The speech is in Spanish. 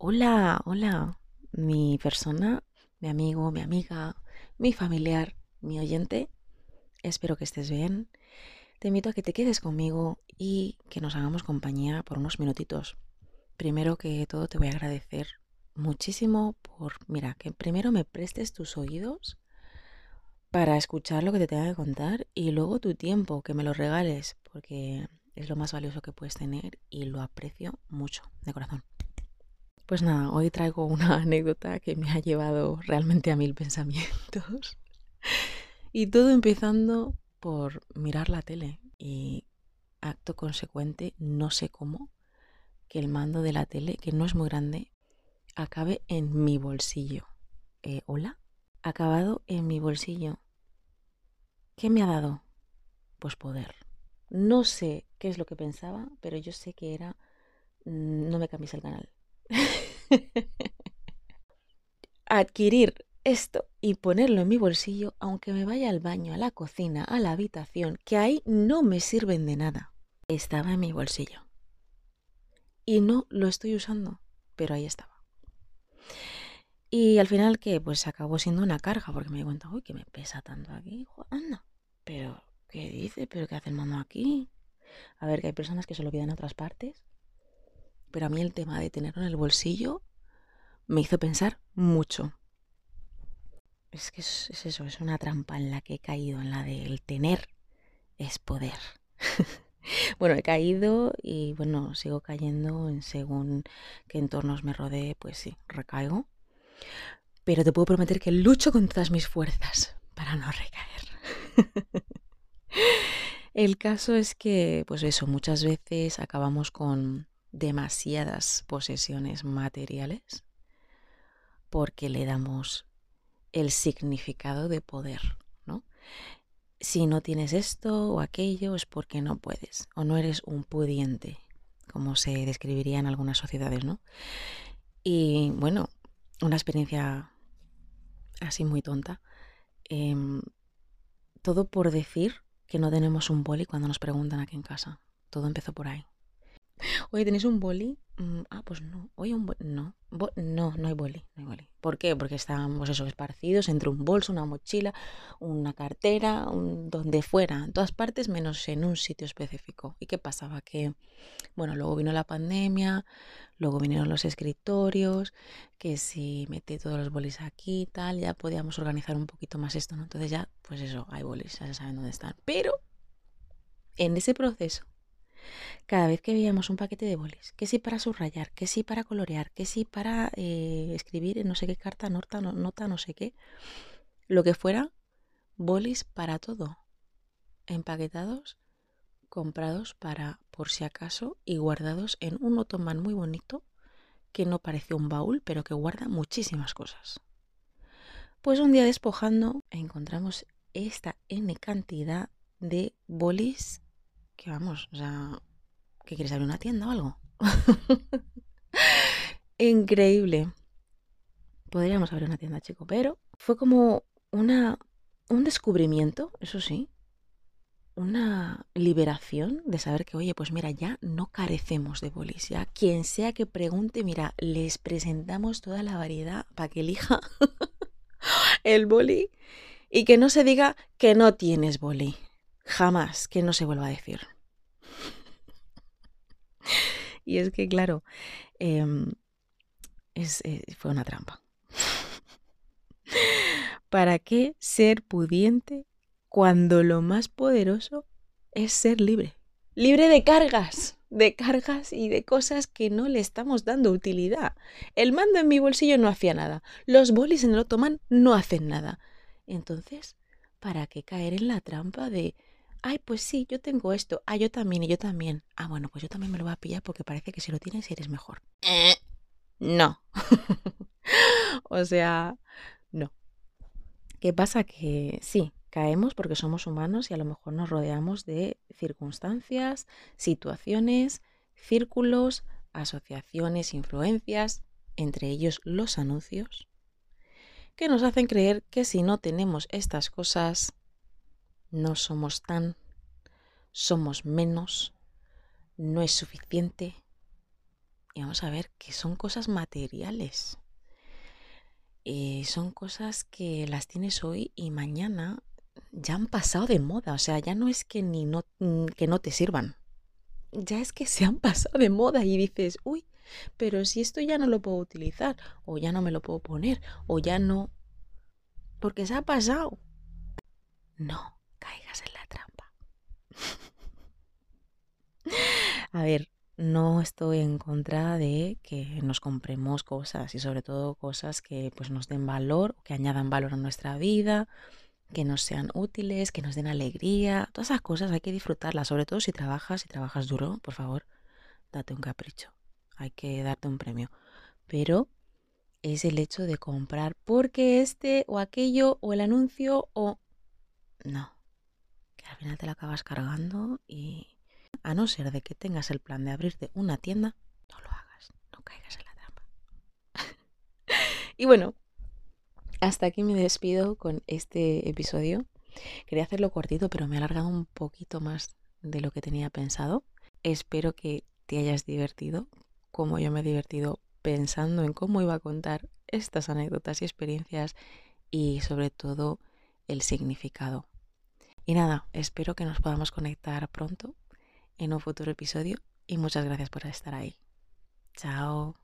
Hola, hola, mi persona, mi amigo, mi amiga, mi familiar, mi oyente. Espero que estés bien. Te invito a que te quedes conmigo y que nos hagamos compañía por unos minutitos. Primero que todo te voy a agradecer muchísimo por, mira, que primero me prestes tus oídos para escuchar lo que te tenga que contar y luego tu tiempo, que me lo regales, porque es lo más valioso que puedes tener y lo aprecio mucho, de corazón. Pues nada, hoy traigo una anécdota que me ha llevado realmente a mil pensamientos. Y todo empezando por mirar la tele y acto consecuente, no sé cómo, que el mando de la tele, que no es muy grande, acabe en mi bolsillo. Eh, ¿Hola? Acabado en mi bolsillo. ¿Qué me ha dado? Pues poder. No sé qué es lo que pensaba, pero yo sé que era mm, no me cambies el canal. Adquirir esto y ponerlo en mi bolsillo, aunque me vaya al baño, a la cocina, a la habitación, que ahí no me sirven de nada. Estaba en mi bolsillo. Y no lo estoy usando, pero ahí estaba. Y al final, que Pues acabó siendo una carga, porque me di cuenta, uy, que me pesa tanto aquí. Anda, pero, ¿qué dice? ¿Pero qué hace el mano aquí? A ver, que hay personas que se lo piden en otras partes. Pero a mí el tema de tenerlo en el bolsillo me hizo pensar mucho. Es que es, eso, es una trampa en la que he caído, en la del tener es poder. bueno, he caído y bueno, sigo cayendo en según qué entornos me rodee, pues sí, recaigo. Pero te puedo prometer que lucho con todas mis fuerzas para no recaer. El caso es que, pues eso, muchas veces acabamos con demasiadas posesiones materiales porque le damos el significado de poder, ¿no? Si no tienes esto o aquello es porque no puedes o no eres un pudiente, como se describiría en algunas sociedades, ¿no? Y bueno, una experiencia así muy tonta. Em, todo por decir que no tenemos un boli cuando nos preguntan aquí en casa. Todo empezó por ahí. Oye, ¿tenéis un boli? Mm, ah, pues no. Oye, un boli. No. no, no hay boli. No hay boli. ¿Por qué? Porque están, pues eso, esparcidos entre un bolso, una mochila, una cartera, donde fuera, en todas partes, menos en un sitio específico. ¿Y qué pasaba? Que, bueno, luego vino la pandemia, luego vinieron los escritorios, que si metí todos los bolis aquí y tal, ya podíamos organizar un poquito más esto, ¿no? Entonces ya, pues eso, hay bolis, ya se saben dónde están. Pero en ese proceso cada vez que veíamos un paquete de bolis, que sí para subrayar, que sí para colorear, que sí para eh, escribir en no sé qué carta, nota, no, nota, no sé qué, lo que fuera, bolis para todo, empaquetados, comprados para por si acaso y guardados en un otomán muy bonito que no parece un baúl, pero que guarda muchísimas cosas. Pues un día despojando encontramos esta n cantidad de bolis que vamos, o sea, ¿que quieres abrir una tienda o algo? Increíble. Podríamos abrir una tienda, chico, pero fue como una, un descubrimiento, eso sí, una liberación de saber que, oye, pues mira, ya no carecemos de bolis. Quien sea que pregunte, mira, les presentamos toda la variedad para que elija el boli y que no se diga que no tienes boli. Jamás que no se vuelva a decir. y es que, claro, em, eh, fue una trampa. ¿Para qué ser pudiente cuando lo más poderoso es ser libre? Libre de cargas, de cargas y de cosas que no le estamos dando utilidad. El mando en mi bolsillo no hacía nada. Los bolis en el otomán no hacen nada. Entonces, ¿para qué caer en la trampa de Ay, pues sí, yo tengo esto. Ah, yo también, y yo también. Ah, bueno, pues yo también me lo voy a pillar porque parece que si lo tienes eres mejor. Eh, no. o sea, no. ¿Qué pasa? Que sí, caemos porque somos humanos y a lo mejor nos rodeamos de circunstancias, situaciones, círculos, asociaciones, influencias, entre ellos los anuncios, que nos hacen creer que si no tenemos estas cosas, no somos tan, somos menos, no es suficiente. y vamos a ver que son cosas materiales. Son cosas que las tienes hoy y mañana ya han pasado de moda. O sea, ya no es que, ni no, que no te sirvan. Ya es que se han pasado de moda y dices, uy, pero si esto ya no lo puedo utilizar, o ya no me lo puedo poner, o ya no... Porque se ha pasado. No caigas en la trampa. A ver, no estoy en contra de que nos compremos cosas y sobre todo cosas que pues nos den valor, que añadan valor a nuestra vida, que nos sean útiles, que nos den alegría. Todas esas cosas hay que disfrutarlas, sobre todo si trabajas, si trabajas duro, por favor, date un capricho. Hay que darte un premio. Pero es el hecho de comprar porque este o aquello o el anuncio o no, al final te lo acabas cargando y a no ser de que tengas el plan de abrirte una tienda, no lo hagas, no caigas en la trampa. y bueno, hasta aquí me despido con este episodio. Quería hacerlo cortito, pero me he alargado un poquito más de lo que tenía pensado. Espero que te hayas divertido, como yo me he divertido pensando en cómo iba a contar estas anécdotas y experiencias y sobre todo el significado. Y nada, espero que nos podamos conectar pronto en un futuro episodio y muchas gracias por estar ahí. Chao.